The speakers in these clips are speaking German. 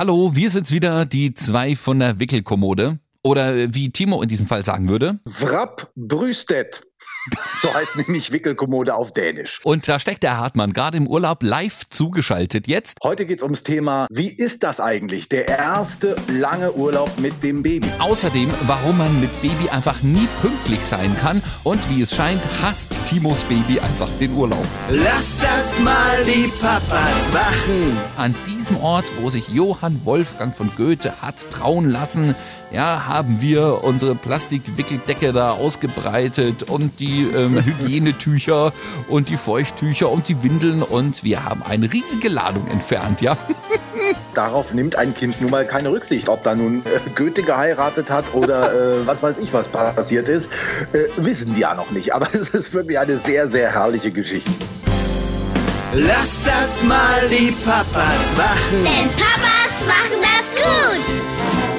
Hallo, wir sind's wieder, die zwei von der Wickelkommode. Oder wie Timo in diesem Fall sagen würde. Wrap Brüstedt. So heißt nämlich Wickelkommode auf Dänisch. Und da steckt der Hartmann gerade im Urlaub live zugeschaltet jetzt. Heute geht es ums Thema, wie ist das eigentlich? Der erste lange Urlaub mit dem Baby. Außerdem, warum man mit Baby einfach nie pünktlich sein kann und wie es scheint, hasst Timos Baby einfach den Urlaub. Lass das mal die Papas machen. An diesem Ort, wo sich Johann Wolfgang von Goethe hat trauen lassen, ja, haben wir unsere Plastikwickeldecke da ausgebreitet und die ähm, Hygienetücher und die Feuchttücher und die Windeln und wir haben eine riesige Ladung entfernt, ja. Darauf nimmt ein Kind nun mal keine Rücksicht, ob da nun äh, Goethe geheiratet hat oder äh, was weiß ich, was passiert ist, äh, wissen die ja noch nicht. Aber es ist wirklich eine sehr, sehr herrliche Geschichte. Lass das mal die Papas machen. Denn Papas machen das gut.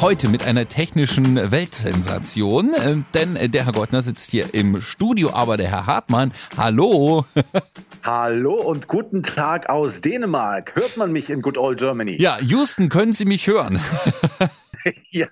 Heute mit einer technischen Weltsensation, äh, denn der Herr Gottner sitzt hier im Studio, aber der Herr Hartmann, hallo. Hallo und guten Tag aus Dänemark. Hört man mich in Good Old Germany? Ja, Houston, können Sie mich hören? ja,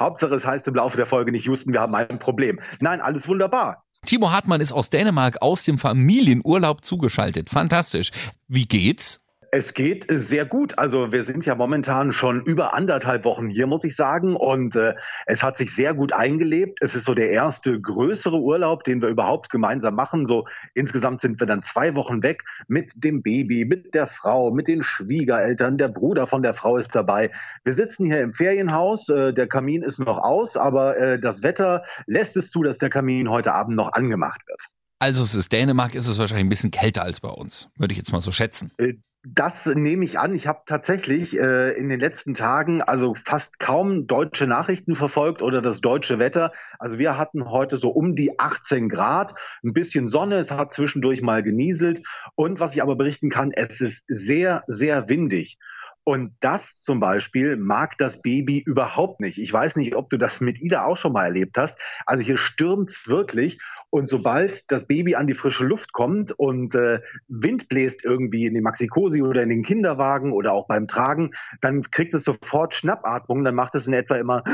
Hauptsache es heißt im Laufe der Folge nicht Houston, wir haben ein Problem. Nein, alles wunderbar. Timo Hartmann ist aus Dänemark aus dem Familienurlaub zugeschaltet. Fantastisch. Wie geht's? Es geht äh, sehr gut. Also wir sind ja momentan schon über anderthalb Wochen hier, muss ich sagen. Und äh, es hat sich sehr gut eingelebt. Es ist so der erste größere Urlaub, den wir überhaupt gemeinsam machen. So insgesamt sind wir dann zwei Wochen weg mit dem Baby, mit der Frau, mit den Schwiegereltern. Der Bruder von der Frau ist dabei. Wir sitzen hier im Ferienhaus. Äh, der Kamin ist noch aus, aber äh, das Wetter lässt es zu, dass der Kamin heute Abend noch angemacht wird. Also es ist Dänemark, ist es wahrscheinlich ein bisschen kälter als bei uns, würde ich jetzt mal so schätzen. Äh, das nehme ich an. Ich habe tatsächlich äh, in den letzten Tagen also fast kaum deutsche Nachrichten verfolgt oder das deutsche Wetter. Also wir hatten heute so um die 18 Grad, ein bisschen Sonne, es hat zwischendurch mal genieselt. Und was ich aber berichten kann, es ist sehr, sehr windig. Und das zum Beispiel mag das Baby überhaupt nicht. Ich weiß nicht, ob du das mit Ida auch schon mal erlebt hast. Also hier stürmt's wirklich. Und sobald das Baby an die frische Luft kommt und äh, Wind bläst irgendwie in die Maxikosi oder in den Kinderwagen oder auch beim Tragen, dann kriegt es sofort Schnappatmung. Dann macht es in etwa immer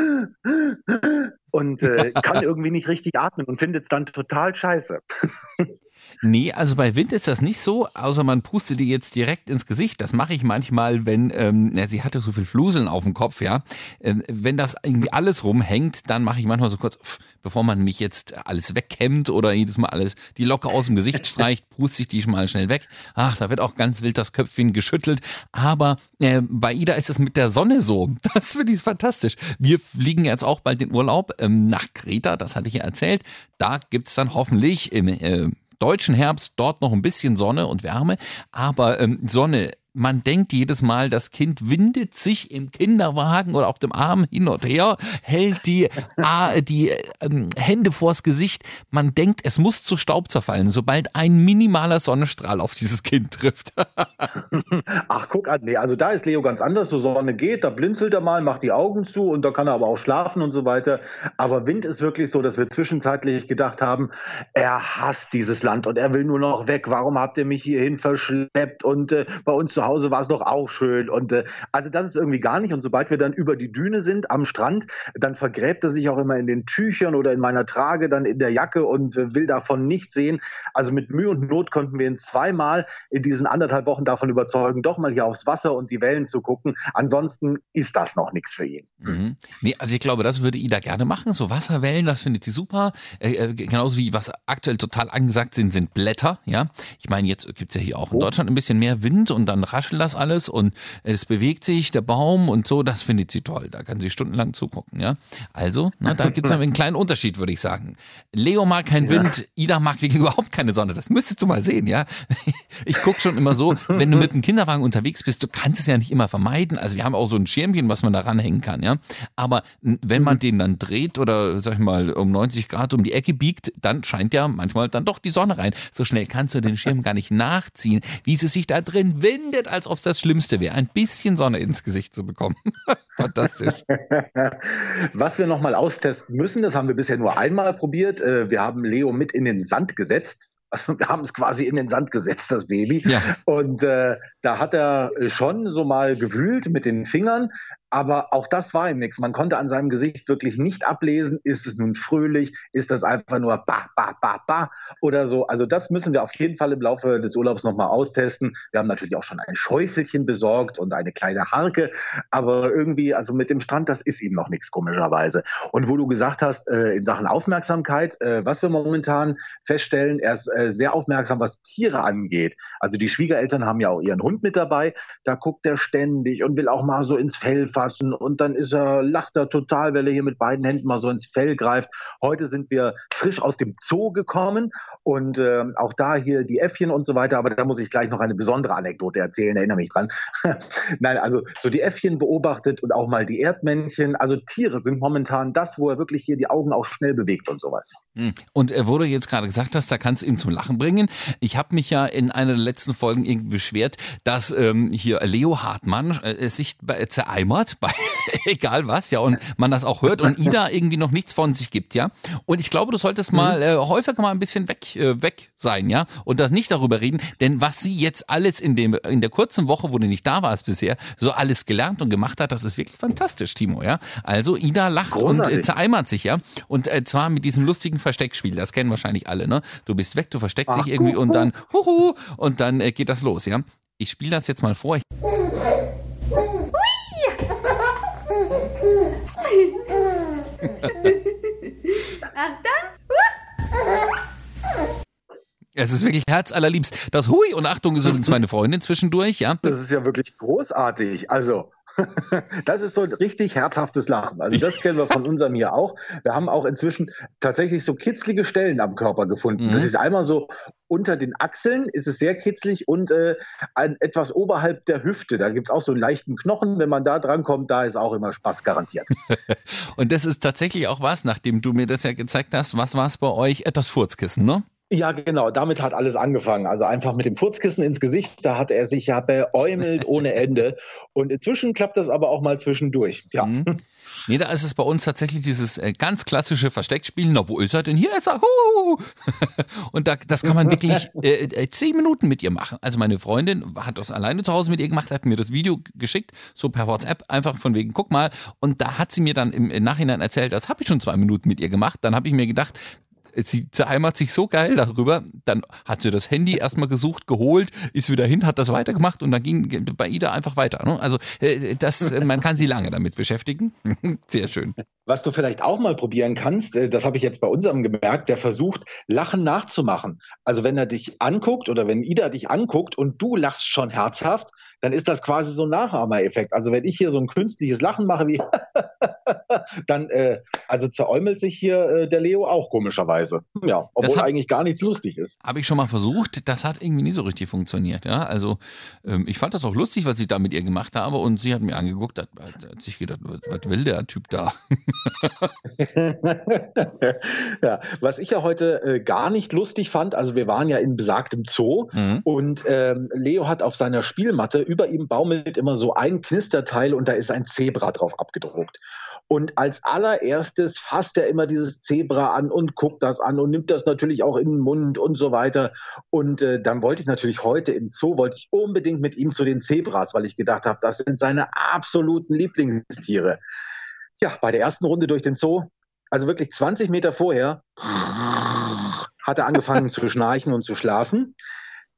und äh, kann irgendwie nicht richtig atmen und findet es dann total scheiße. Nee, also bei Wind ist das nicht so, außer man pustet die jetzt direkt ins Gesicht. Das mache ich manchmal, wenn, ähm, ja, sie hatte so viel Fluseln auf dem Kopf, ja. Ähm, wenn das irgendwie alles rumhängt, dann mache ich manchmal so kurz, bevor man mich jetzt alles wegkämmt oder jedes Mal alles die Locke aus dem Gesicht streicht, puste ich die mal schnell weg. Ach, da wird auch ganz wild das Köpfchen geschüttelt. Aber äh, bei Ida ist es mit der Sonne so. Das finde ich fantastisch. Wir fliegen jetzt auch bald in Urlaub ähm, nach Kreta, das hatte ich ja erzählt. Da gibt's dann hoffentlich im äh, deutschen Herbst dort noch ein bisschen Sonne und Wärme, aber ähm, Sonne man denkt jedes Mal, das Kind windet sich im Kinderwagen oder auf dem Arm hin und her, hält die, die äh, Hände vors Gesicht. Man denkt, es muss zu Staub zerfallen, sobald ein minimaler Sonnenstrahl auf dieses Kind trifft. Ach, guck an, nee, also da ist Leo ganz anders. So Sonne geht, da blinzelt er mal, macht die Augen zu und da kann er aber auch schlafen und so weiter. Aber Wind ist wirklich so, dass wir zwischenzeitlich gedacht haben, er hasst dieses Land und er will nur noch weg. Warum habt ihr mich hierhin verschleppt? Und äh, bei uns zu Hause war es doch auch schön. Und äh, also das ist irgendwie gar nicht. Und sobald wir dann über die Düne sind am Strand, dann vergräbt er sich auch immer in den Tüchern oder in meiner Trage, dann in der Jacke und äh, will davon nichts sehen. Also mit Mühe und Not konnten wir ihn zweimal in diesen anderthalb Wochen davon überzeugen, doch mal hier aufs Wasser und die Wellen zu gucken. Ansonsten ist das noch nichts für ihn. Mhm. Nee, also ich glaube, das würde Ida gerne machen. So Wasserwellen, das findet sie super. Äh, äh genauso wie was aktuell total angesagt sind, sind Blätter. Ja, ich meine, jetzt gibt es ja hier auch in oh. Deutschland ein bisschen mehr Wind und dann raschelt das alles und es bewegt sich, der Baum und so, das findet sie toll. Da kann sie stundenlang zugucken, ja. Also, na, da gibt es einen kleinen Unterschied, würde ich sagen. Leo mag keinen ja. Wind, Ida mag wirklich überhaupt keine Sonne. Das müsstest du mal sehen, ja. Ich gucke schon immer so, wenn du mit einem Kinderwagen unterwegs bist, du kannst es ja nicht immer vermeiden. Also wir haben auch so ein Schirmchen, was man da ranhängen kann, ja. Aber wenn man den dann dreht oder, sag ich mal, um 90 Grad um die Ecke biegt, dann scheint ja manchmal dann doch die Sonne rein. So schnell kannst du den Schirm gar nicht nachziehen, wie sie sich da drin windet, als ob es das Schlimmste wäre, ein bisschen Sonne ins Gesicht zu bekommen. Fantastisch. Was wir nochmal austesten müssen, das haben wir bisher nur einmal probiert. Äh, wir haben Leo mit in den Sand gesetzt Also wir haben es quasi in den Sand gesetzt, das Baby. Ja. Und äh, da hat er schon so mal gewühlt mit den Fingern, aber auch das war ihm nichts. Man konnte an seinem Gesicht wirklich nicht ablesen, ist es nun fröhlich, ist das einfach nur ba, ba, ba, ba oder so. Also das müssen wir auf jeden Fall im Laufe des Urlaubs nochmal austesten. Wir haben natürlich auch schon ein Schäufelchen besorgt und eine kleine Harke, aber irgendwie, also mit dem Strand, das ist ihm noch nichts komischerweise. Und wo du gesagt hast, äh, in Sachen Aufmerksamkeit, äh, was wir momentan feststellen, er ist äh, sehr aufmerksam, was Tiere angeht. Also die Schwiegereltern haben ja auch ihren Hund mit dabei, da guckt er ständig und will auch mal so ins Fell fassen und dann ist er, lacht er total, weil er hier mit beiden Händen mal so ins Fell greift. Heute sind wir frisch aus dem Zoo gekommen und äh, auch da hier die Äffchen und so weiter, aber da muss ich gleich noch eine besondere Anekdote erzählen, erinnere mich dran. Nein, also so die Äffchen beobachtet und auch mal die Erdmännchen. Also Tiere sind momentan das, wo er wirklich hier die Augen auch schnell bewegt und sowas. Hm. Und äh, wo du jetzt gerade gesagt hast, da kannst du ihm zum Lachen bringen. Ich habe mich ja in einer der letzten Folgen irgendwie beschwert, dass ähm, hier Leo Hartmann äh, sich bei, zereimert, bei egal was, ja, und man das auch hört und Ida irgendwie noch nichts von sich gibt, ja. Und ich glaube, du solltest mal äh, häufiger mal ein bisschen weg, äh, weg sein, ja, und das nicht darüber reden, denn was sie jetzt alles in dem in der kurzen Woche, wo du nicht da warst bisher, so alles gelernt und gemacht hat, das ist wirklich fantastisch, Timo, ja. Also Ida lacht Großartig. und äh, zereimert sich, ja, und äh, zwar mit diesem lustigen Versteckspiel, das kennen wahrscheinlich alle, ne? Du bist weg, du versteckst dich irgendwie und dann huhu und dann äh, geht das los, ja. Ich spiele das jetzt mal vor. Ich Es ist wirklich herzallerliebst. Das Hui und Achtung ist übrigens meine Freundin zwischendurch, ja. Das ist ja wirklich großartig. Also, das ist so ein richtig herzhaftes Lachen. Also, das kennen wir von unserem hier auch. Wir haben auch inzwischen tatsächlich so kitzlige Stellen am Körper gefunden. Mhm. Das ist einmal so unter den Achseln ist es sehr kitzlig und äh, ein, etwas oberhalb der Hüfte. Da gibt es auch so einen leichten Knochen. Wenn man da drankommt, da ist auch immer Spaß garantiert. Und das ist tatsächlich auch was, nachdem du mir das ja gezeigt hast, was war es bei euch? Etwas Furzkissen, ne? Ja, genau. Damit hat alles angefangen. Also einfach mit dem Furzkissen ins Gesicht. Da hat er sich ja beäumelt ohne Ende. Und inzwischen klappt das aber auch mal zwischendurch. Ja. Mhm. Nee, da ist es bei uns tatsächlich dieses äh, ganz klassische Versteckspiel. Na, wo ist er denn? Hier ist er. Huhu. Und da, das kann man wirklich äh, äh, zehn Minuten mit ihr machen. Also meine Freundin hat das alleine zu Hause mit ihr gemacht, hat mir das Video geschickt, so per WhatsApp, einfach von wegen, guck mal. Und da hat sie mir dann im, im Nachhinein erzählt, das habe ich schon zwei Minuten mit ihr gemacht. Dann habe ich mir gedacht, sie zereimert sich so geil darüber, dann hat sie das Handy erstmal gesucht, geholt, ist wieder hin, hat das weitergemacht und dann ging bei Ida einfach weiter. Ne? Also äh, das, man kann sie lange damit beschäftigen. Sehr schön. Was du vielleicht auch mal probieren kannst, äh, das habe ich jetzt bei unserem gemerkt, der versucht, Lachen nachzumachen. Also wenn er dich anguckt oder wenn Ida dich anguckt und du lachst schon herzhaft, dann ist das quasi so ein Nachahmereffekt. Also wenn ich hier so ein künstliches Lachen mache wie dann äh, also zeräumelt sich hier äh, der Leo auch komischerweise. Ja, obwohl hat- eigentlich gar nichts lustig ist. Habe ich schon mal versucht, das hat irgendwie nie so richtig funktioniert. Ja? Also ähm, ich fand das auch lustig, was ich da mit ihr gemacht habe und sie hat mir angeguckt, hat, hat, sich gedacht, was, was will der Typ da? ja, was ich ja heute äh, gar nicht lustig fand, also wir waren ja in besagtem Zoo Mhm. und ähm, Leo hat auf seiner Spielmatte, über ihm baumelt immer so ein Knisterteil und da ist ein Zebra drauf abgedruckt. Und als allererstes fasst er immer dieses Zebra an und guckt das an und nimmt das natürlich auch in den Mund und so weiter. Und äh, dann wollte ich natürlich heute im Zoo, wollte ich unbedingt mit ihm zu den Zebras, weil ich gedacht habe, das sind seine absoluten Lieblingstiere. Ja, bei der ersten Runde durch den Zoo, also wirklich 20 Meter vorher, hat er angefangen zu schnarchen und zu schlafen.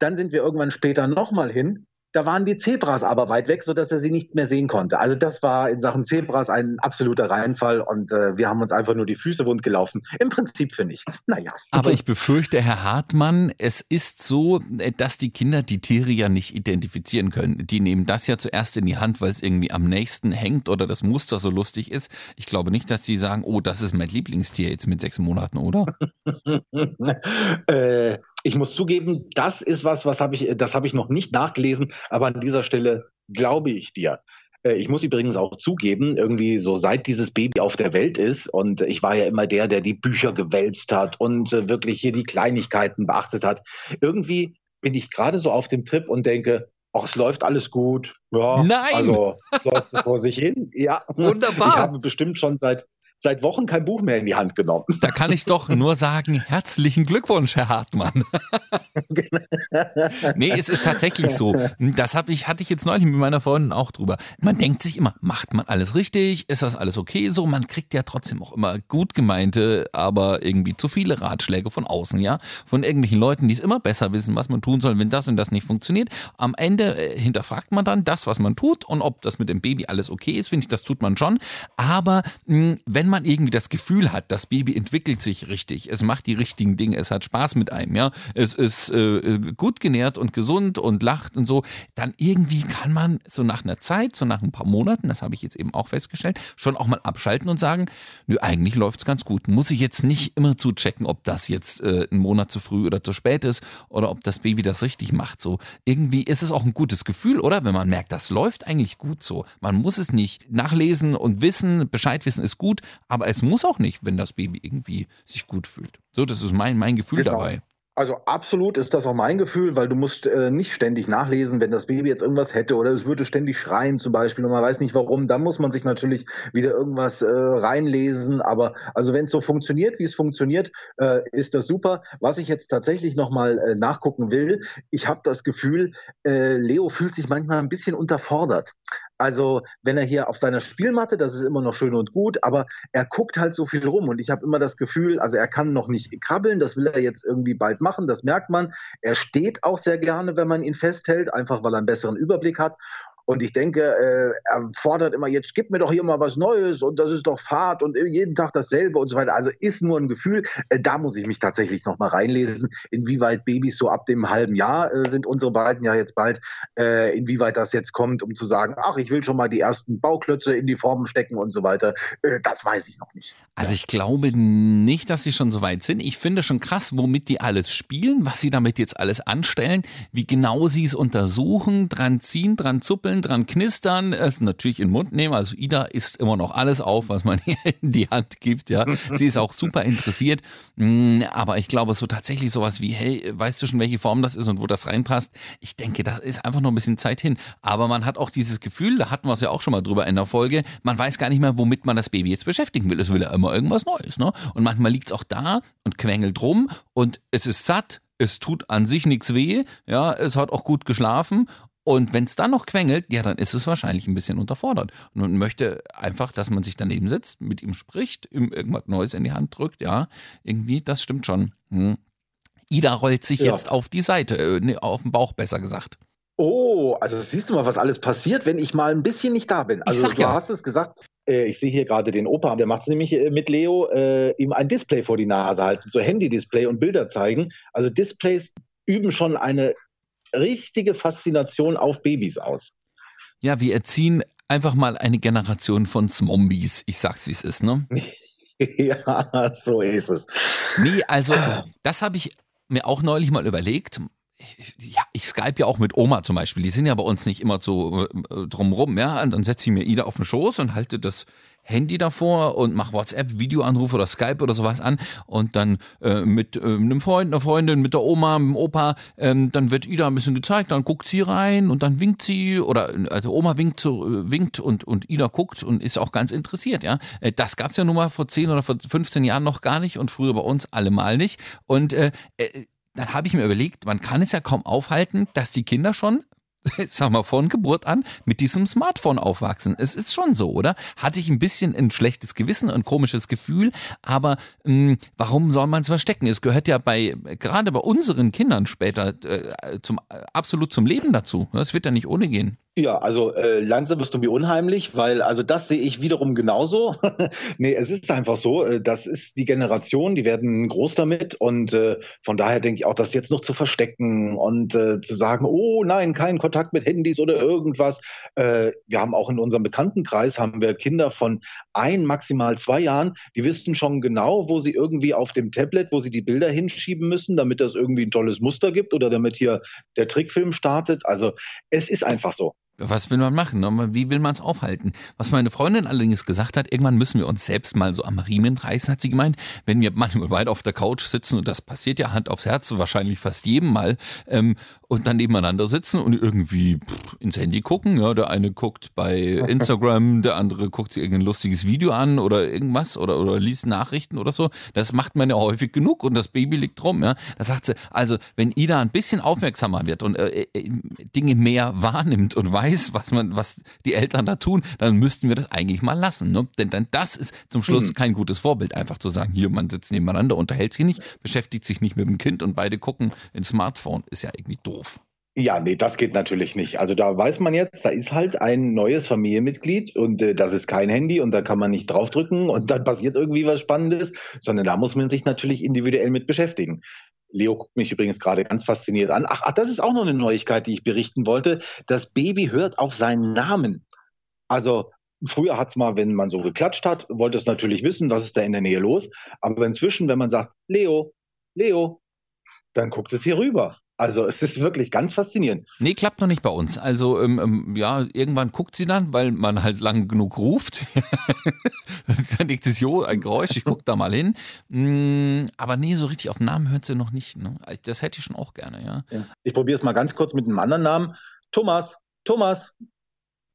Dann sind wir irgendwann später nochmal hin. Da waren die Zebras aber weit weg, sodass er sie nicht mehr sehen konnte. Also das war in Sachen Zebras ein absoluter Reinfall und äh, wir haben uns einfach nur die Füße wund gelaufen. Im Prinzip für nichts. Naja. Aber ich befürchte, Herr Hartmann, es ist so, äh, dass die Kinder die Tiere ja nicht identifizieren können. Die nehmen das ja zuerst in die Hand, weil es irgendwie am nächsten hängt oder das Muster so lustig ist. Ich glaube nicht, dass sie sagen, oh, das ist mein Lieblingstier jetzt mit sechs Monaten, oder? äh, ich muss zugeben, das ist was, was habe ich, das habe ich noch nicht nachgelesen, aber an dieser Stelle glaube ich dir. Äh, Ich muss übrigens auch zugeben, irgendwie so seit dieses Baby auf der Welt ist und ich war ja immer der, der die Bücher gewälzt hat und äh, wirklich hier die Kleinigkeiten beachtet hat. Irgendwie bin ich gerade so auf dem Trip und denke, ach, es läuft alles gut. Ja, Nein! Also es läuft so vor sich hin. Ja. Wunderbar. Ich habe bestimmt schon seit seit Wochen kein Buch mehr in die Hand genommen. Da kann ich doch nur sagen, herzlichen Glückwunsch, Herr Hartmann. nee, es ist tatsächlich so. Das hab ich, hatte ich jetzt neulich mit meiner Freundin auch drüber. Man denkt sich immer, macht man alles richtig? Ist das alles okay so? Man kriegt ja trotzdem auch immer gut gemeinte, aber irgendwie zu viele Ratschläge von außen, ja? Von irgendwelchen Leuten, die es immer besser wissen, was man tun soll, wenn das und das nicht funktioniert. Am Ende äh, hinterfragt man dann das, was man tut und ob das mit dem Baby alles okay ist, finde ich, das tut man schon. Aber mh, wenn man irgendwie das Gefühl hat, das Baby entwickelt sich richtig, es macht die richtigen Dinge, es hat Spaß mit einem, ja, es ist äh, gut genährt und gesund und lacht und so, dann irgendwie kann man so nach einer Zeit, so nach ein paar Monaten, das habe ich jetzt eben auch festgestellt, schon auch mal abschalten und sagen, nö, eigentlich läuft es ganz gut. Muss ich jetzt nicht immer zu checken, ob das jetzt äh, ein Monat zu früh oder zu spät ist oder ob das Baby das richtig macht. So irgendwie ist es auch ein gutes Gefühl, oder? Wenn man merkt, das läuft eigentlich gut so. Man muss es nicht nachlesen und wissen, Bescheid wissen ist gut, aber es muss auch nicht, wenn das Baby irgendwie sich gut fühlt. So, das ist mein, mein Gefühl genau. dabei. Also absolut ist das auch mein Gefühl, weil du musst äh, nicht ständig nachlesen, wenn das Baby jetzt irgendwas hätte oder es würde ständig schreien zum Beispiel und man weiß nicht warum, dann muss man sich natürlich wieder irgendwas äh, reinlesen. Aber also wenn es so funktioniert, wie es funktioniert, äh, ist das super. Was ich jetzt tatsächlich nochmal äh, nachgucken will, ich habe das Gefühl, äh, Leo fühlt sich manchmal ein bisschen unterfordert. Also wenn er hier auf seiner Spielmatte, das ist immer noch schön und gut, aber er guckt halt so viel rum und ich habe immer das Gefühl, also er kann noch nicht krabbeln, das will er jetzt irgendwie bald machen, das merkt man. Er steht auch sehr gerne, wenn man ihn festhält, einfach weil er einen besseren Überblick hat und ich denke, äh, er fordert immer, jetzt gib mir doch hier mal was Neues und das ist doch Fahrt und jeden Tag dasselbe und so weiter. Also ist nur ein Gefühl. Äh, da muss ich mich tatsächlich noch mal reinlesen, inwieweit Babys so ab dem halben Jahr äh, sind unsere beiden ja jetzt bald, äh, inwieweit das jetzt kommt, um zu sagen, ach, ich will schon mal die ersten Bauklötze in die Formen stecken und so weiter. Äh, das weiß ich noch nicht. Also ich glaube nicht, dass sie schon so weit sind. Ich finde schon krass, womit die alles spielen, was sie damit jetzt alles anstellen, wie genau sie es untersuchen, dran ziehen, dran zuppeln dran knistern, es natürlich in den Mund nehmen. Also Ida isst immer noch alles auf, was man ihr in die Hand gibt. Ja, sie ist auch super interessiert. Mm, aber ich glaube, so tatsächlich sowas wie, hey, weißt du schon, welche Form das ist und wo das reinpasst? Ich denke, da ist einfach noch ein bisschen Zeit hin. Aber man hat auch dieses Gefühl, da hatten wir es ja auch schon mal drüber in der Folge, man weiß gar nicht mehr, womit man das Baby jetzt beschäftigen will. Es will ja immer irgendwas Neues. Ne? Und manchmal liegt es auch da und quengelt rum und es ist satt, es tut an sich nichts weh, ja, es hat auch gut geschlafen und wenn es dann noch quengelt, ja, dann ist es wahrscheinlich ein bisschen unterfordert. Und man möchte einfach, dass man sich daneben sitzt, mit ihm spricht, ihm irgendwas Neues in die Hand drückt. Ja, irgendwie, das stimmt schon. Hm. Ida rollt sich ja. jetzt auf die Seite, äh, nee, auf den Bauch besser gesagt. Oh, also siehst du mal, was alles passiert, wenn ich mal ein bisschen nicht da bin. Also du ja. hast es gesagt, äh, ich sehe hier gerade den Opa, der macht es nämlich äh, mit Leo, äh, ihm ein Display vor die Nase halten, so Handy-Display und Bilder zeigen. Also Displays üben schon eine richtige Faszination auf Babys aus. Ja, wir erziehen einfach mal eine Generation von Zombies. Ich sag's, wie es ist, ne? ja, so ist es. Nee, also, das habe ich mir auch neulich mal überlegt. Ja, ich Skype ja auch mit Oma zum Beispiel. Die sind ja bei uns nicht immer so äh, drumrum, ja. Und dann setze ich mir Ida auf den Schoß und halte das Handy davor und mach WhatsApp, Videoanruf oder Skype oder sowas an und dann äh, mit äh, einem Freund, einer Freundin, mit der Oma, mit dem Opa, ähm, dann wird Ida ein bisschen gezeigt, dann guckt sie rein und dann winkt sie oder also Oma winkt, so, äh, winkt und, und Ida guckt und ist auch ganz interessiert, ja. Äh, das gab's ja nun mal vor 10 oder vor 15 Jahren noch gar nicht und früher bei uns allemal nicht. Und äh, äh, dann habe ich mir überlegt, man kann es ja kaum aufhalten, dass die Kinder schon sag mal, von Geburt an mit diesem Smartphone aufwachsen. Es ist schon so, oder? Hatte ich ein bisschen ein schlechtes Gewissen, ein komisches Gefühl, aber mh, hm, warum soll man es verstecken? Es gehört ja bei, gerade bei unseren Kindern später äh, zum, absolut zum Leben dazu. Es wird ja nicht ohne gehen. Ja, also äh, langsam bist du mir unheimlich, weil also das sehe ich wiederum genauso. nee, es ist einfach so, äh, das ist die Generation, die werden groß damit und äh, von daher denke ich auch, das jetzt noch zu verstecken und äh, zu sagen, oh nein, kein Kontakt mit Handys oder irgendwas. Äh, wir haben auch in unserem Bekanntenkreis haben wir Kinder von ein, maximal zwei Jahren, die wissen schon genau, wo sie irgendwie auf dem Tablet, wo sie die Bilder hinschieben müssen, damit das irgendwie ein tolles Muster gibt oder damit hier der Trickfilm startet. Also es ist einfach so. Was will man machen? Ne? Wie will man es aufhalten? Was meine Freundin allerdings gesagt hat, irgendwann müssen wir uns selbst mal so am Riemen reißen, hat sie gemeint. Wenn wir manchmal beide auf der Couch sitzen, und das passiert ja Hand aufs Herz, wahrscheinlich fast jedem Mal, ähm, und dann nebeneinander sitzen und irgendwie pff, ins Handy gucken. Ja, der eine guckt bei Instagram, der andere guckt sich irgendein lustiges Video an oder irgendwas oder, oder liest Nachrichten oder so. Das macht man ja häufig genug und das Baby liegt rum. Ja. Da sagt sie, also wenn Ida ein bisschen aufmerksamer wird und äh, äh, Dinge mehr wahrnimmt und weiß, weiß, was man, was die Eltern da tun, dann müssten wir das eigentlich mal lassen. Ne? Denn dann das ist zum Schluss mhm. kein gutes Vorbild, einfach zu sagen, hier, man sitzt nebeneinander, unterhält sich nicht, beschäftigt sich nicht mit dem Kind und beide gucken ins Smartphone. Ist ja irgendwie doof. Ja, nee, das geht natürlich nicht. Also da weiß man jetzt, da ist halt ein neues Familienmitglied und äh, das ist kein Handy und da kann man nicht draufdrücken und dann passiert irgendwie was Spannendes, sondern da muss man sich natürlich individuell mit beschäftigen. Leo guckt mich übrigens gerade ganz fasziniert an. Ach, ach, das ist auch noch eine Neuigkeit, die ich berichten wollte. Das Baby hört auf seinen Namen. Also früher hat es mal, wenn man so geklatscht hat, wollte es natürlich wissen, was ist da in der Nähe los. Aber inzwischen, wenn man sagt, Leo, Leo, dann guckt es hier rüber. Also es ist wirklich ganz faszinierend. Nee, klappt noch nicht bei uns. Also ähm, ähm, ja, irgendwann guckt sie dann, weil man halt lang genug ruft. dann denkt sie, jo, ein Geräusch, ich gucke da mal hin. Mm, aber nee, so richtig auf den Namen hört sie noch nicht. Ne? Also, das hätte ich schon auch gerne, ja. ja. Ich probiere es mal ganz kurz mit einem anderen Namen. Thomas, Thomas.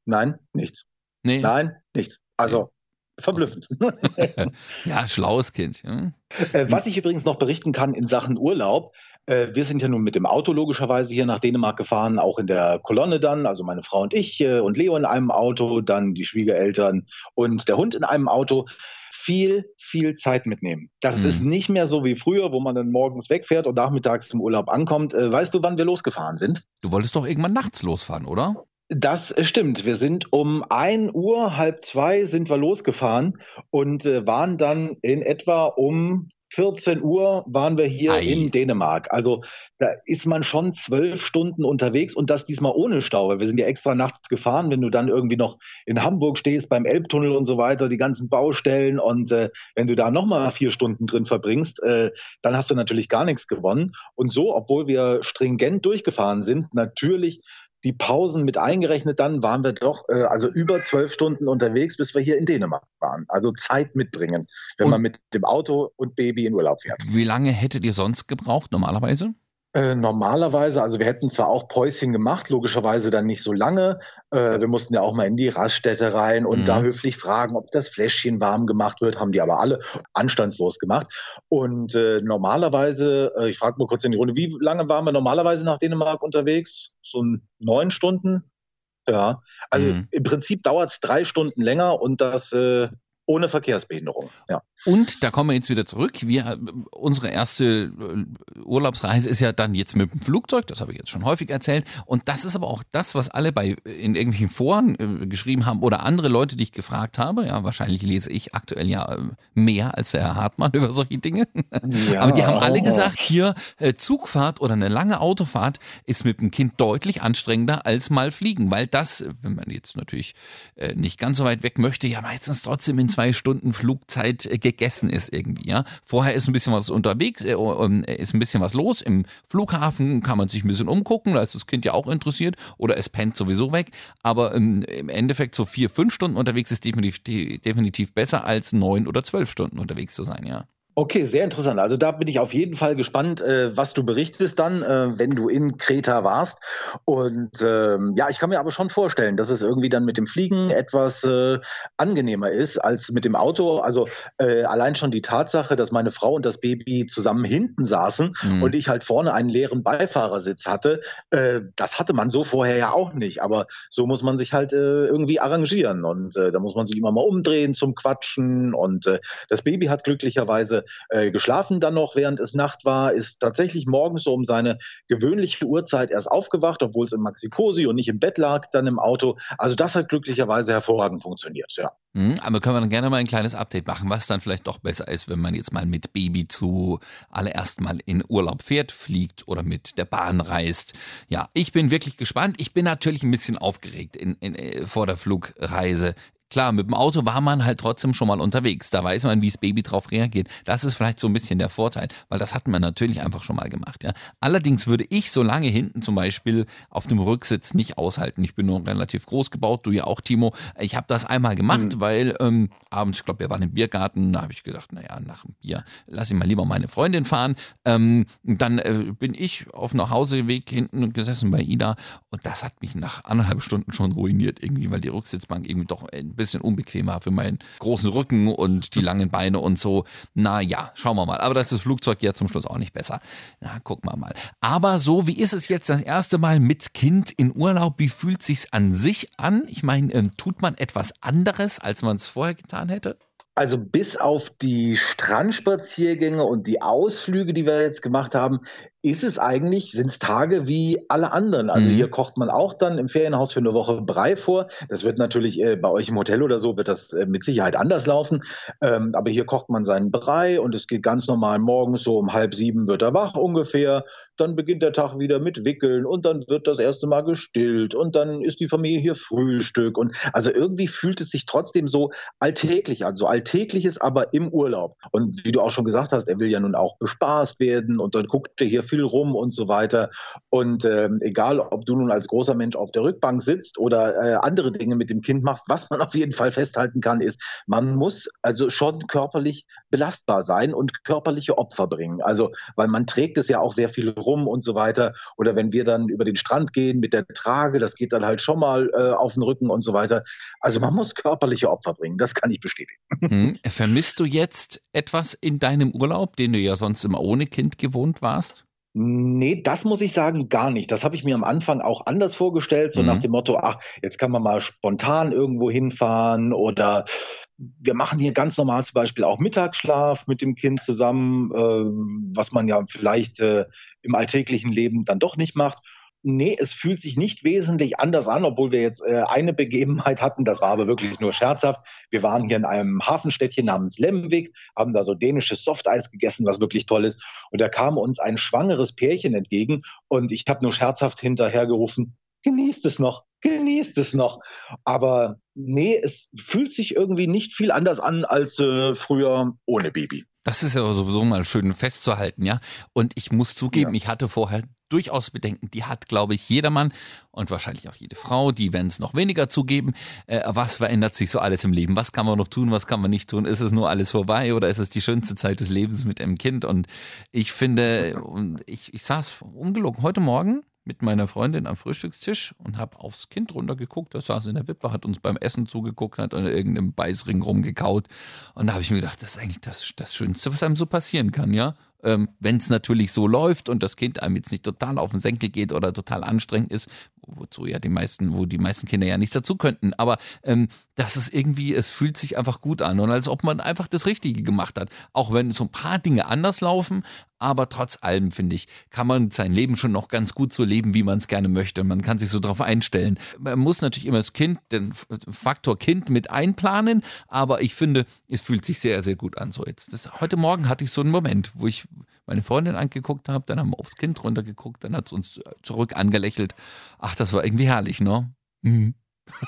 Nein, nichts. Nee. Nein, nichts. Also verblüffend. ja, schlaues Kind. Ja. Äh, was ich übrigens noch berichten kann in Sachen Urlaub, wir sind ja nun mit dem Auto logischerweise hier nach Dänemark gefahren, auch in der Kolonne dann, also meine Frau und ich äh, und Leo in einem Auto, dann die Schwiegereltern und der Hund in einem Auto. Viel, viel Zeit mitnehmen. Das mhm. ist nicht mehr so wie früher, wo man dann morgens wegfährt und nachmittags zum Urlaub ankommt. Äh, weißt du, wann wir losgefahren sind? Du wolltest doch irgendwann nachts losfahren, oder? Das stimmt. Wir sind um ein Uhr, halb zwei sind wir losgefahren und waren dann in etwa um 14 Uhr waren wir hier Ei. in Dänemark. Also da ist man schon zwölf Stunden unterwegs und das diesmal ohne Stau. Wir sind ja extra nachts gefahren, wenn du dann irgendwie noch in Hamburg stehst beim Elbtunnel und so weiter, die ganzen Baustellen und äh, wenn du da nochmal vier Stunden drin verbringst, äh, dann hast du natürlich gar nichts gewonnen. Und so, obwohl wir stringent durchgefahren sind, natürlich die Pausen mit eingerechnet, dann waren wir doch äh, also über zwölf Stunden unterwegs, bis wir hier in Dänemark waren. Also Zeit mitbringen, wenn und man mit dem Auto und Baby in Urlaub fährt. Wie lange hättet ihr sonst gebraucht normalerweise? Äh, normalerweise, also wir hätten zwar auch Päuschen gemacht, logischerweise dann nicht so lange. Äh, wir mussten ja auch mal in die Raststätte rein und mhm. da höflich fragen, ob das Fläschchen warm gemacht wird, haben die aber alle anstandslos gemacht. Und äh, normalerweise, äh, ich frage mal kurz in die Runde, wie lange waren wir normalerweise nach Dänemark unterwegs? So neun Stunden? Ja, also mhm. im Prinzip dauert es drei Stunden länger und das äh, ohne Verkehrsbehinderung. Ja. Und da kommen wir jetzt wieder zurück. Wir, unsere erste äh, Urlaubsreise ist ja dann jetzt mit dem Flugzeug, das habe ich jetzt schon häufig erzählt. Und das ist aber auch das, was alle bei in irgendwelchen Foren äh, geschrieben haben oder andere Leute, die ich gefragt habe. Ja, wahrscheinlich lese ich aktuell ja äh, mehr als der Herr Hartmann über solche Dinge. Ja, aber die haben alle gesagt, hier Zugfahrt oder eine lange Autofahrt ist mit dem Kind deutlich anstrengender als mal fliegen, weil das, wenn man jetzt natürlich nicht ganz so weit weg möchte, ja meistens trotzdem in zwei Stunden Flugzeit äh, gegessen ist irgendwie. Ja, vorher ist ein bisschen was unterwegs, äh, äh, ist ein bisschen was los im Flughafen, kann man sich ein bisschen umgucken, da ist das Kind ja auch interessiert oder es pennt sowieso weg. Aber ähm, im Endeffekt so vier, fünf Stunden unterwegs ist definitiv, definitiv besser als neun oder zwölf Stunden unterwegs zu sein. Ja. Okay, sehr interessant. Also da bin ich auf jeden Fall gespannt, äh, was du berichtest dann, äh, wenn du in Kreta warst. Und ähm, ja, ich kann mir aber schon vorstellen, dass es irgendwie dann mit dem Fliegen etwas äh, angenehmer ist als mit dem Auto. Also äh, allein schon die Tatsache, dass meine Frau und das Baby zusammen hinten saßen mhm. und ich halt vorne einen leeren Beifahrersitz hatte, äh, das hatte man so vorher ja auch nicht. Aber so muss man sich halt äh, irgendwie arrangieren und da muss man sich immer mal umdrehen zum Quatschen. Und das Baby hat glücklicherweise äh, geschlafen dann noch, während es Nacht war, ist tatsächlich morgens so um seine gewöhnliche Uhrzeit erst aufgewacht, obwohl es im Maxikosi und nicht im Bett lag, dann im Auto. Also das hat glücklicherweise hervorragend funktioniert, ja. Mhm, aber können wir dann gerne mal ein kleines Update machen, was dann vielleicht doch besser ist, wenn man jetzt mal mit Baby zu allererst mal in Urlaub fährt, fliegt oder mit der Bahn reist. Ja, ich bin wirklich gespannt. Ich bin natürlich ein bisschen aufgeregt in, in, äh, vor der Flugreise Klar, mit dem Auto war man halt trotzdem schon mal unterwegs. Da weiß man, wie das Baby drauf reagiert. Das ist vielleicht so ein bisschen der Vorteil, weil das hat man natürlich einfach schon mal gemacht. Ja. Allerdings würde ich so lange hinten zum Beispiel auf dem Rücksitz nicht aushalten. Ich bin nur relativ groß gebaut, du ja auch, Timo. Ich habe das einmal gemacht, mhm. weil ähm, abends, ich glaube, wir waren im Biergarten, da habe ich gedacht, naja, nach dem Bier lass ich mal lieber meine Freundin fahren. Ähm, dann äh, bin ich auf dem Nachhauseweg hinten gesessen bei Ida und das hat mich nach anderthalb Stunden schon ruiniert irgendwie, weil die Rücksitzbank irgendwie doch ein bisschen unbequemer für meinen großen Rücken und die langen Beine und so. Na ja, schauen wir mal. Aber das ist das Flugzeug ja zum Schluss auch nicht besser. Na, gucken wir mal. Aber so, wie ist es jetzt das erste Mal mit Kind in Urlaub? Wie fühlt sich's an sich an? Ich meine, äh, tut man etwas anderes, als man es vorher getan hätte? Also bis auf die Strandspaziergänge und die Ausflüge, die wir jetzt gemacht haben, ist es eigentlich, sind es Tage wie alle anderen. Also mhm. hier kocht man auch dann im Ferienhaus für eine Woche Brei vor. Das wird natürlich äh, bei euch im Hotel oder so, wird das äh, mit Sicherheit anders laufen. Ähm, aber hier kocht man seinen Brei und es geht ganz normal morgens so um halb sieben wird er wach ungefähr dann beginnt der Tag wieder mit Wickeln und dann wird das erste Mal gestillt und dann ist die Familie hier Frühstück und also irgendwie fühlt es sich trotzdem so alltäglich an, so alltägliches, aber im Urlaub. Und wie du auch schon gesagt hast, er will ja nun auch bespaßt werden und dann guckt er hier viel rum und so weiter. Und äh, egal, ob du nun als großer Mensch auf der Rückbank sitzt oder äh, andere Dinge mit dem Kind machst, was man auf jeden Fall festhalten kann, ist, man muss also schon körperlich belastbar sein und körperliche Opfer bringen. Also, weil man trägt es ja auch sehr viel rum und so weiter. Oder wenn wir dann über den Strand gehen mit der Trage, das geht dann halt schon mal äh, auf den Rücken und so weiter. Also man muss körperliche Opfer bringen, das kann ich bestätigen. Hm. Vermisst du jetzt etwas in deinem Urlaub, den du ja sonst immer ohne Kind gewohnt warst? Nee, das muss ich sagen, gar nicht. Das habe ich mir am Anfang auch anders vorgestellt, so mhm. nach dem Motto, ach, jetzt kann man mal spontan irgendwo hinfahren oder wir machen hier ganz normal zum Beispiel auch Mittagsschlaf mit dem Kind zusammen, äh, was man ja vielleicht äh, im alltäglichen Leben dann doch nicht macht. Nee, es fühlt sich nicht wesentlich anders an, obwohl wir jetzt äh, eine Begebenheit hatten. Das war aber wirklich nur scherzhaft. Wir waren hier in einem Hafenstädtchen namens Lemwig, haben da so dänisches Softeis gegessen, was wirklich toll ist. Und da kam uns ein schwangeres Pärchen entgegen und ich habe nur scherzhaft hinterhergerufen, genießt es noch, genießt es noch. Aber nee, es fühlt sich irgendwie nicht viel anders an als äh, früher ohne Baby. Das ist ja sowieso mal schön festzuhalten, ja. Und ich muss zugeben, ja. ich hatte vorher durchaus Bedenken. Die hat, glaube ich, jedermann und wahrscheinlich auch jede Frau, die werden es noch weniger zugeben. Äh, was verändert sich so alles im Leben? Was kann man noch tun? Was kann man nicht tun? Ist es nur alles vorbei oder ist es die schönste Zeit des Lebens mit einem Kind? Und ich finde, ich, ich saß ungelogen heute Morgen mit meiner Freundin am Frühstückstisch und habe aufs Kind runtergeguckt. Das saß in der Wippe, hat uns beim Essen zugeguckt, hat an irgendeinem Beißring rumgekaut. Und da habe ich mir gedacht, das ist eigentlich das, das Schönste, was einem so passieren kann, ja ähm, wenn es natürlich so läuft und das Kind einem jetzt nicht total auf den Senkel geht oder total anstrengend ist, wozu ja die meisten, wo die meisten Kinder ja nichts dazu könnten. Aber ähm, das ist irgendwie, es fühlt sich einfach gut an und als ob man einfach das Richtige gemacht hat. Auch wenn so ein paar Dinge anders laufen, aber trotz allem, finde ich, kann man sein Leben schon noch ganz gut so leben, wie man es gerne möchte. Und man kann sich so darauf einstellen. Man muss natürlich immer das Kind, den Faktor Kind mit einplanen, aber ich finde, es fühlt sich sehr, sehr gut an. So jetzt. Das, heute Morgen hatte ich so einen Moment, wo ich meine Freundin angeguckt habe, dann haben wir aufs Kind runtergeguckt, dann hat es uns zurück angelächelt. Ach, das war irgendwie herrlich, ne? Mhm.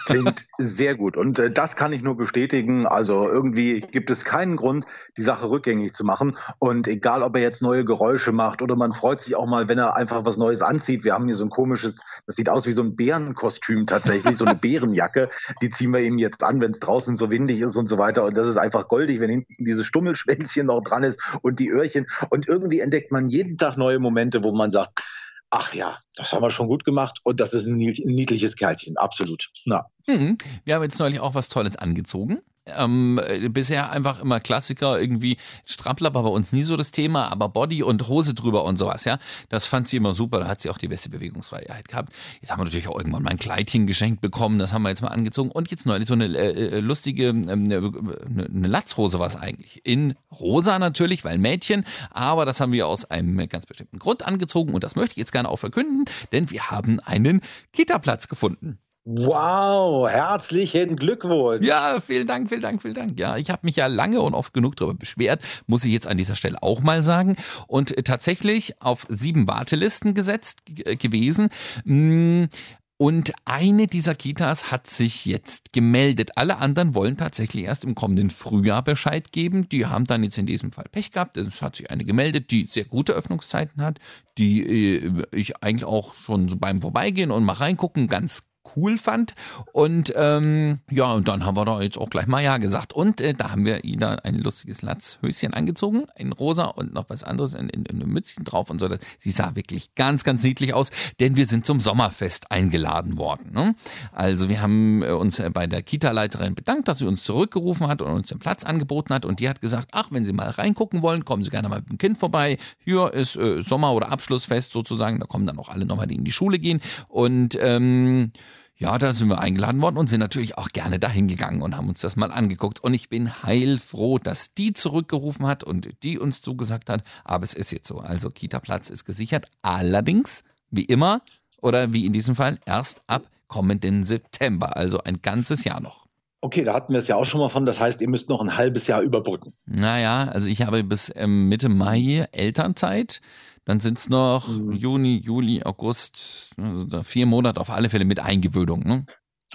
Klingt sehr gut. Und äh, das kann ich nur bestätigen. Also irgendwie gibt es keinen Grund, die Sache rückgängig zu machen. Und egal, ob er jetzt neue Geräusche macht oder man freut sich auch mal, wenn er einfach was Neues anzieht. Wir haben hier so ein komisches, das sieht aus wie so ein Bärenkostüm tatsächlich, so eine Bärenjacke. Die ziehen wir ihm jetzt an, wenn es draußen so windig ist und so weiter. Und das ist einfach goldig, wenn hinten dieses Stummelschwänzchen noch dran ist und die Öhrchen. Und irgendwie entdeckt man jeden Tag neue Momente, wo man sagt, ach ja, das haben wir schon gut gemacht und das ist ein niedliches Kerlchen, absolut. Na. Mhm. Wir haben jetzt neulich auch was Tolles angezogen. Ähm, bisher einfach immer Klassiker, irgendwie Strappler war bei uns nie so das Thema, aber Body und Hose drüber und sowas, ja. Das fand sie immer super, da hat sie auch die beste Bewegungsfreiheit gehabt. Jetzt haben wir natürlich auch irgendwann mal ein Kleidchen geschenkt bekommen, das haben wir jetzt mal angezogen und jetzt neulich so eine äh, äh lustige, ähm, eine, eine Latzhose war es eigentlich. In rosa natürlich, weil Mädchen, aber das haben wir aus einem ganz bestimmten Grund angezogen und das möchte ich jetzt gerne auch verkünden, denn wir haben einen Kita-Platz gefunden. Wow, herzlichen Glückwunsch. Ja, vielen Dank, vielen Dank, vielen Dank. Ja, ich habe mich ja lange und oft genug darüber beschwert, muss ich jetzt an dieser Stelle auch mal sagen. Und tatsächlich auf sieben Wartelisten gesetzt gewesen. Hm, Und eine dieser Kitas hat sich jetzt gemeldet. Alle anderen wollen tatsächlich erst im kommenden Frühjahr Bescheid geben. Die haben dann jetzt in diesem Fall Pech gehabt. Es hat sich eine gemeldet, die sehr gute Öffnungszeiten hat, die äh, ich eigentlich auch schon so beim Vorbeigehen und mal reingucken ganz cool fand. Und ähm, ja, und dann haben wir da jetzt auch gleich mal Ja gesagt. Und äh, da haben wir Ida ein lustiges Latzhöschen angezogen, in rosa und noch was anderes in, in, in einem Mützchen drauf und so. Sie sah wirklich ganz, ganz niedlich aus, denn wir sind zum Sommerfest eingeladen worden. Ne? Also wir haben äh, uns äh, bei der Kita-Leiterin bedankt, dass sie uns zurückgerufen hat und uns den Platz angeboten hat. Und die hat gesagt, ach, wenn Sie mal reingucken wollen, kommen Sie gerne mal mit dem Kind vorbei. Hier ist äh, Sommer- oder Abschlussfest sozusagen. Da kommen dann auch alle nochmal, die in die Schule gehen. Und ähm, ja, da sind wir eingeladen worden und sind natürlich auch gerne dahin gegangen und haben uns das mal angeguckt. Und ich bin heilfroh, dass die zurückgerufen hat und die uns zugesagt hat. Aber es ist jetzt so. Also Kita-Platz ist gesichert. Allerdings, wie immer, oder wie in diesem Fall, erst ab kommenden September. Also ein ganzes Jahr noch. Okay, da hatten wir es ja auch schon mal von. Das heißt, ihr müsst noch ein halbes Jahr überbrücken. Naja, also ich habe bis ähm, Mitte Mai Elternzeit. Dann sind es noch mhm. Juni, Juli, August, also vier Monate auf alle Fälle mit Eingewöhnung. Ne?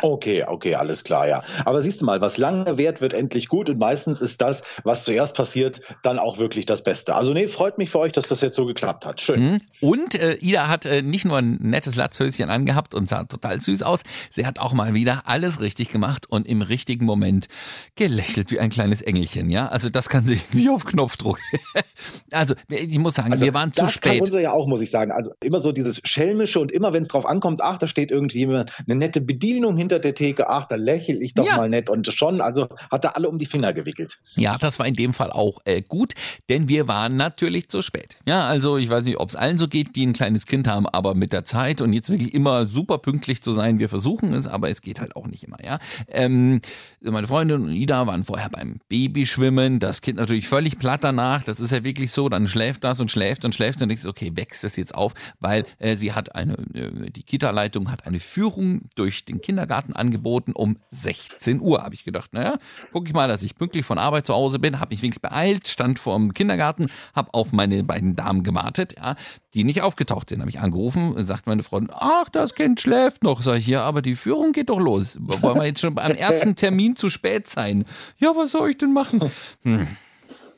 Okay, okay, alles klar, ja. Aber siehst du mal, was lange währt, wird endlich gut und meistens ist das, was zuerst passiert, dann auch wirklich das Beste. Also nee, freut mich für euch, dass das jetzt so geklappt hat. Schön. Mhm. Und äh, Ida hat äh, nicht nur ein nettes Latzhöschen angehabt und sah total süß aus, sie hat auch mal wieder alles richtig gemacht und im richtigen Moment gelächelt wie ein kleines Engelchen, ja? Also das kann sie irgendwie auf Knopfdruck. also ich muss sagen, also, wir waren zu spät. Das ja auch, muss ich sagen. Also immer so dieses schelmische und immer wenn es drauf ankommt, ach, da steht irgendwie eine nette Bedienung hinter der Theke, ach, da lächle ich doch ja. mal nett und schon, also hat er alle um die Finger gewickelt. Ja, das war in dem Fall auch äh, gut, denn wir waren natürlich zu spät. Ja, also ich weiß nicht, ob es allen so geht, die ein kleines Kind haben, aber mit der Zeit und jetzt wirklich immer super pünktlich zu sein, wir versuchen es, aber es geht halt auch nicht immer, ja. Ähm, meine Freundin und Ida waren vorher beim Babyschwimmen, das Kind natürlich völlig platt danach, das ist ja wirklich so, dann schläft das und schläft und schläft und denkst, okay, wächst das jetzt auf, weil äh, sie hat eine, äh, die Kita-Leitung hat eine Führung durch den Kindergarten Kindergarten angeboten um 16 Uhr. Habe ich gedacht, naja, gucke ich mal, dass ich pünktlich von Arbeit zu Hause bin, habe mich wirklich beeilt, stand vor dem Kindergarten, habe auf meine beiden Damen gewartet, ja, die nicht aufgetaucht sind. Habe ich angerufen, sagt meine Freundin, ach, das Kind schläft noch. Sag ich, ja, aber die Führung geht doch los. Wollen wir jetzt schon am ersten Termin zu spät sein? Ja, was soll ich denn machen? Hm.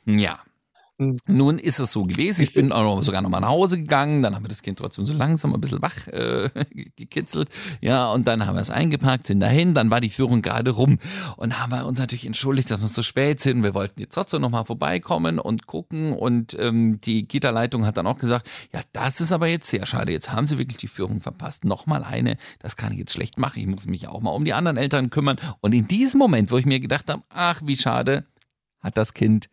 Ja, hm. Nun ist es so gewesen. Ich bin auch noch, sogar noch mal nach Hause gegangen. Dann haben wir das Kind trotzdem so langsam ein bisschen wach äh, gekitzelt. Ja, und dann haben wir es eingepackt, sind dahin. Dann war die Führung gerade rum. Und haben wir uns natürlich entschuldigt, dass wir so spät sind. Wir wollten jetzt trotzdem noch mal vorbeikommen und gucken. Und ähm, die Kita-Leitung hat dann auch gesagt, ja, das ist aber jetzt sehr schade. Jetzt haben sie wirklich die Führung verpasst. Nochmal eine. Das kann ich jetzt schlecht machen. Ich muss mich auch mal um die anderen Eltern kümmern. Und in diesem Moment, wo ich mir gedacht habe, ach, wie schade, hat das Kind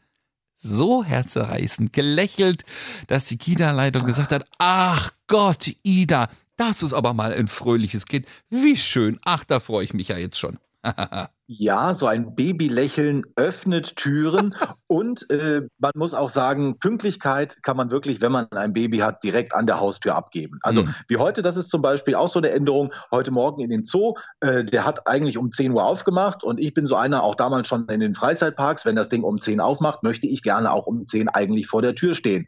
so herzerreißend gelächelt, dass die Kita-Leitung gesagt hat, ach Gott, Ida, das ist aber mal ein fröhliches Kind. Wie schön. Ach, da freue ich mich ja jetzt schon. Ja, so ein Babylächeln öffnet Türen und äh, man muss auch sagen, Pünktlichkeit kann man wirklich, wenn man ein Baby hat, direkt an der Haustür abgeben. Also mhm. wie heute, das ist zum Beispiel auch so eine Änderung. Heute Morgen in den Zoo, äh, der hat eigentlich um 10 Uhr aufgemacht und ich bin so einer, auch damals schon in den Freizeitparks, wenn das Ding um 10 aufmacht, möchte ich gerne auch um 10 eigentlich vor der Tür stehen.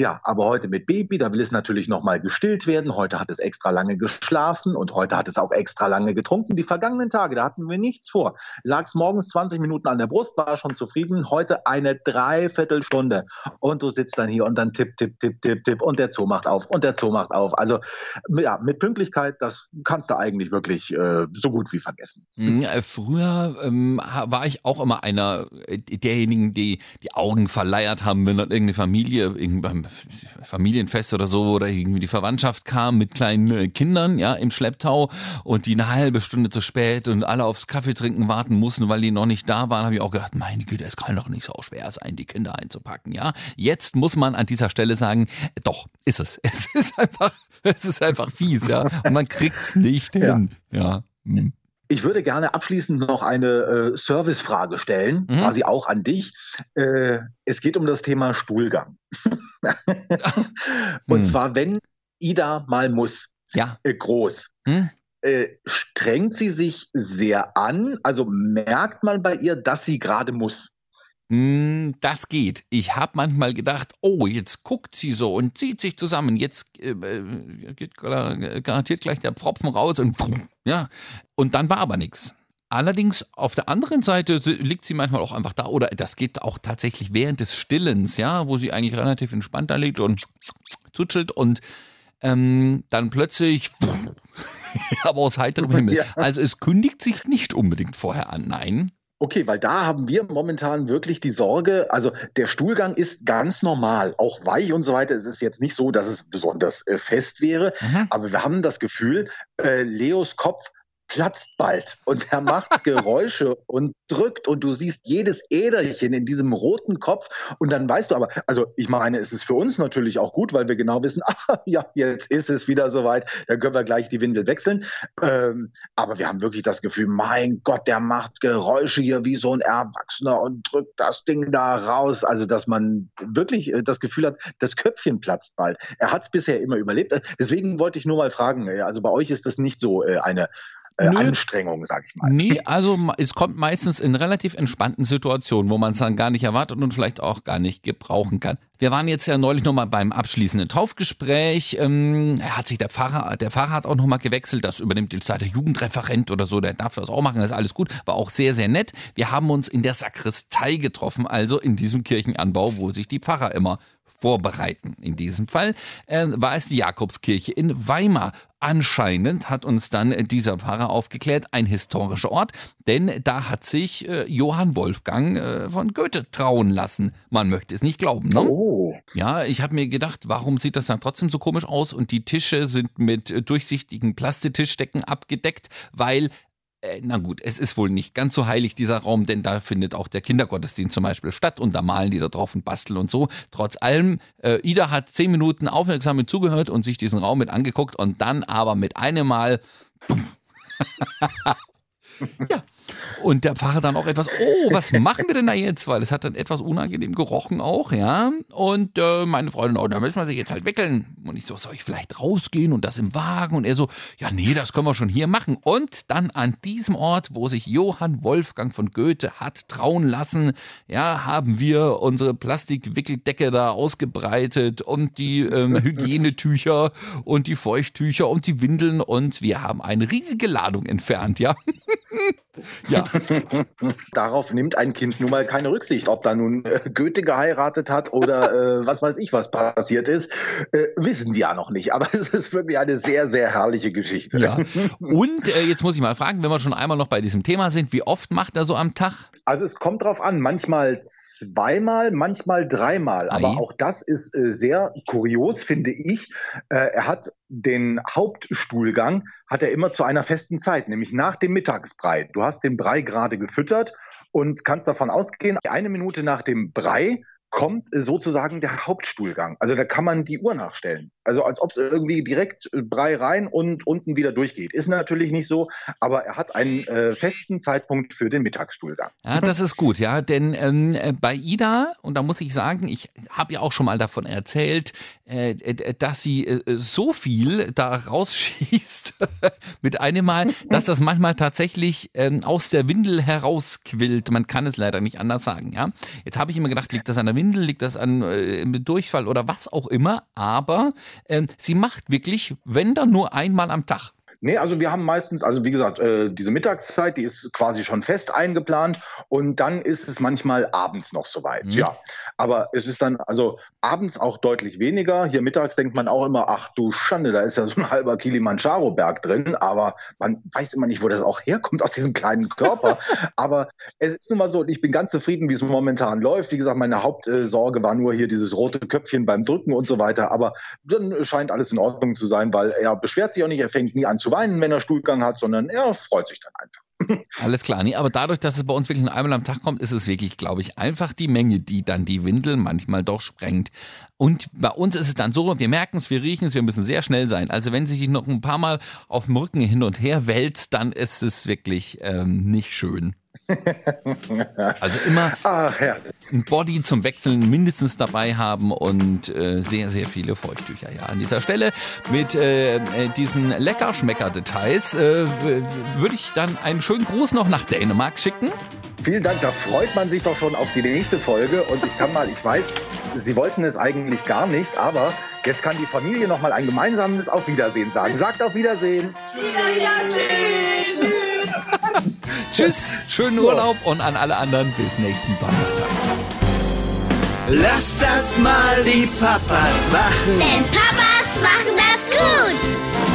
Ja, aber heute mit Baby, da will es natürlich nochmal gestillt werden. Heute hat es extra lange geschlafen und heute hat es auch extra lange getrunken. Die vergangenen Tage, da hatten wir nichts vor. Lag es morgens 20 Minuten an der Brust, war schon zufrieden. Heute eine Dreiviertelstunde. Und du sitzt dann hier und dann tipp, tipp, tipp, tipp, tipp und der Zoo macht auf und der Zoo macht auf. Also ja, mit Pünktlichkeit, das kannst du eigentlich wirklich äh, so gut wie vergessen. Mhm, äh, früher ähm, war ich auch immer einer äh, derjenigen, die die Augen verleiert haben, wenn dann irgendeine Familie irgendwann Familienfest oder so oder irgendwie die Verwandtschaft kam mit kleinen äh, Kindern, ja, im Schlepptau und die eine halbe Stunde zu spät und alle aufs Kaffee trinken warten mussten, weil die noch nicht da waren, habe ich auch gedacht, meine Güte, es kann doch nicht so schwer sein, die Kinder einzupacken, ja. Jetzt muss man an dieser Stelle sagen, doch, ist es. Es ist einfach, es ist einfach fies, ja. Und man kriegt's nicht hin, ja. ja. Hm. Ich würde gerne abschließend noch eine äh, Servicefrage stellen, mhm. quasi auch an dich. Äh, es geht um das Thema Stuhlgang. Und hm. zwar, wenn Ida mal muss, ja. äh, groß, hm? äh, strengt sie sich sehr an? Also merkt man bei ihr, dass sie gerade muss? Mm, Das geht. Ich habe manchmal gedacht, oh, jetzt guckt sie so und zieht sich zusammen. Jetzt äh, äh, geht gar- garantiert gleich der Pfropfen raus und ja. Und dann war aber nichts. Allerdings auf der anderen Seite liegt sie manchmal auch einfach da oder das geht auch tatsächlich während des Stillens, ja, wo sie eigentlich relativ entspannt da liegt und zutschelt und ähm, dann plötzlich, aber aus heiterem Himmel. Ja. Also es kündigt sich nicht unbedingt vorher an, nein. Okay, weil da haben wir momentan wirklich die Sorge, also der Stuhlgang ist ganz normal, auch weich und so weiter. Es ist jetzt nicht so, dass es besonders äh, fest wäre, Mhm. aber wir haben das Gefühl, äh, Leos Kopf platzt bald und er macht Geräusche und drückt und du siehst jedes Äderchen in diesem roten Kopf und dann weißt du aber, also ich meine, es ist für uns natürlich auch gut, weil wir genau wissen, ah, ja, jetzt ist es wieder soweit, dann können wir gleich die Windel wechseln. Ähm, aber wir haben wirklich das Gefühl, mein Gott, der macht Geräusche hier wie so ein Erwachsener und drückt das Ding da raus. Also, dass man wirklich äh, das Gefühl hat, das Köpfchen platzt bald. Er hat es bisher immer überlebt. Äh, Deswegen wollte ich nur mal fragen, äh, also bei euch ist das nicht so eine äh, Nö. Anstrengung, sag ich mal. Nee, also es kommt meistens in relativ entspannten Situationen, wo man es dann gar nicht erwartet und vielleicht auch gar nicht gebrauchen kann. Wir waren jetzt ja neulich nochmal beim abschließenden Taufgespräch. Ähm, hat sich der Pfarrer, der Pfarrer hat auch nochmal gewechselt. Das übernimmt jetzt der Jugendreferent oder so. Der darf das auch machen. Das ist alles gut. War auch sehr, sehr nett. Wir haben uns in der Sakristei getroffen, also in diesem Kirchenanbau, wo sich die Pfarrer immer vorbereiten. In diesem Fall äh, war es die Jakobskirche in Weimar. Anscheinend hat uns dann dieser Pfarrer aufgeklärt, ein historischer Ort, denn da hat sich äh, Johann Wolfgang äh, von Goethe trauen lassen. Man möchte es nicht glauben, ne? Oh, Ja, ich habe mir gedacht, warum sieht das dann trotzdem so komisch aus und die Tische sind mit äh, durchsichtigen Plastiktischdecken abgedeckt, weil na gut, es ist wohl nicht ganz so heilig, dieser Raum, denn da findet auch der Kindergottesdienst zum Beispiel statt und da malen die da drauf und basteln und so. Trotz allem, äh, Ida hat zehn Minuten aufmerksam mit zugehört und sich diesen Raum mit angeguckt und dann aber mit einem Mal. ja. Und der Pfarrer dann auch etwas, oh, was machen wir denn da jetzt? Weil es hat dann etwas unangenehm gerochen auch, ja. Und äh, meine Freundin, oh, da müssen wir sich jetzt halt wickeln. Und ich so, soll ich vielleicht rausgehen und das im Wagen? Und er so, ja, nee, das können wir schon hier machen. Und dann an diesem Ort, wo sich Johann Wolfgang von Goethe hat trauen lassen, ja, haben wir unsere Plastikwickeldecke da ausgebreitet und die ähm, Hygienetücher und die Feuchttücher und die Windeln und wir haben eine riesige Ladung entfernt, ja. ja, darauf nimmt ein Kind nun mal keine Rücksicht, ob da nun äh, Goethe geheiratet hat oder äh, was weiß ich, was passiert ist, äh, wissen die ja noch nicht. Aber es ist wirklich eine sehr, sehr herrliche Geschichte. ja. Und äh, jetzt muss ich mal fragen, wenn wir schon einmal noch bei diesem Thema sind, wie oft macht er so am Tag? Also es kommt drauf an, manchmal zweimal, manchmal dreimal. Aber Ei. auch das ist äh, sehr kurios, finde ich. Äh, er hat den Hauptstuhlgang, hat er immer zu einer festen Zeit, nämlich nach dem Mittagsbrei. Du hast den Brei gerade gefüttert und kannst davon ausgehen, eine Minute nach dem Brei kommt äh, sozusagen der Hauptstuhlgang. Also da kann man die Uhr nachstellen. Also als ob es irgendwie direkt äh, Brei rein und unten wieder durchgeht. Ist natürlich nicht so, aber er hat einen äh, festen Zeitpunkt für den Mittagsstuhlgang. Ja, das ist gut, ja, denn ähm, äh, bei Ida, und da muss ich sagen, ich habe ja auch schon mal davon erzählt, äh, dass sie äh, so viel da rausschießt mit einem Mal, dass das manchmal tatsächlich ähm, aus der Windel herausquillt. Man kann es leider nicht anders sagen, ja. Jetzt habe ich immer gedacht, liegt das an der Windel, liegt das an äh, Durchfall oder was auch immer, aber sie macht wirklich, wenn dann nur einmal am Tag. Nee, also wir haben meistens, also wie gesagt, äh, diese Mittagszeit, die ist quasi schon fest eingeplant und dann ist es manchmal abends noch soweit, Mhm. ja. Aber es ist dann, also abends auch deutlich weniger. Hier mittags denkt man auch immer, ach du Schande, da ist ja so ein halber Kilimanjaro-Berg drin, aber man weiß immer nicht, wo das auch herkommt aus diesem kleinen Körper. aber es ist nun mal so, ich bin ganz zufrieden, wie es momentan läuft. Wie gesagt, meine Hauptsorge war nur hier dieses rote Köpfchen beim Drücken und so weiter, aber dann scheint alles in Ordnung zu sein, weil er beschwert sich auch nicht, er fängt nie an zu weinen, wenn er Stuhlgang hat, sondern er freut sich dann einfach. Alles klar, nee, aber dadurch, dass es bei uns wirklich nur einmal am Tag kommt, ist es wirklich, glaube ich, einfach die Menge, die dann die Windel manchmal doch sprengt. Und bei uns ist es dann so, wir merken es, wir riechen es, wir müssen sehr schnell sein. Also wenn sich noch ein paar Mal auf dem Rücken hin und her wälzt, dann ist es wirklich ähm, nicht schön. Also immer Ach ja, ein Body zum Wechseln mindestens dabei haben und äh, sehr, sehr viele Feuchttücher. Ja, an dieser Stelle mit äh, äh, diesen Leckerschmecker-Details äh, würde ich dann einen schönen Gruß noch nach Dänemark schicken. Vielen Dank, da freut man sich doch schon auf die nächste Folge. Und ich kann mal, ich weiß, Sie wollten es eigentlich gar nicht, aber jetzt kann die Familie noch mal ein gemeinsames Auf Wiedersehen sagen. Sagt auf Wiedersehen. Tschüss, schönen Urlaub und an alle anderen bis nächsten Donnerstag. Lass das mal die Papas machen. Denn Papas machen das gut.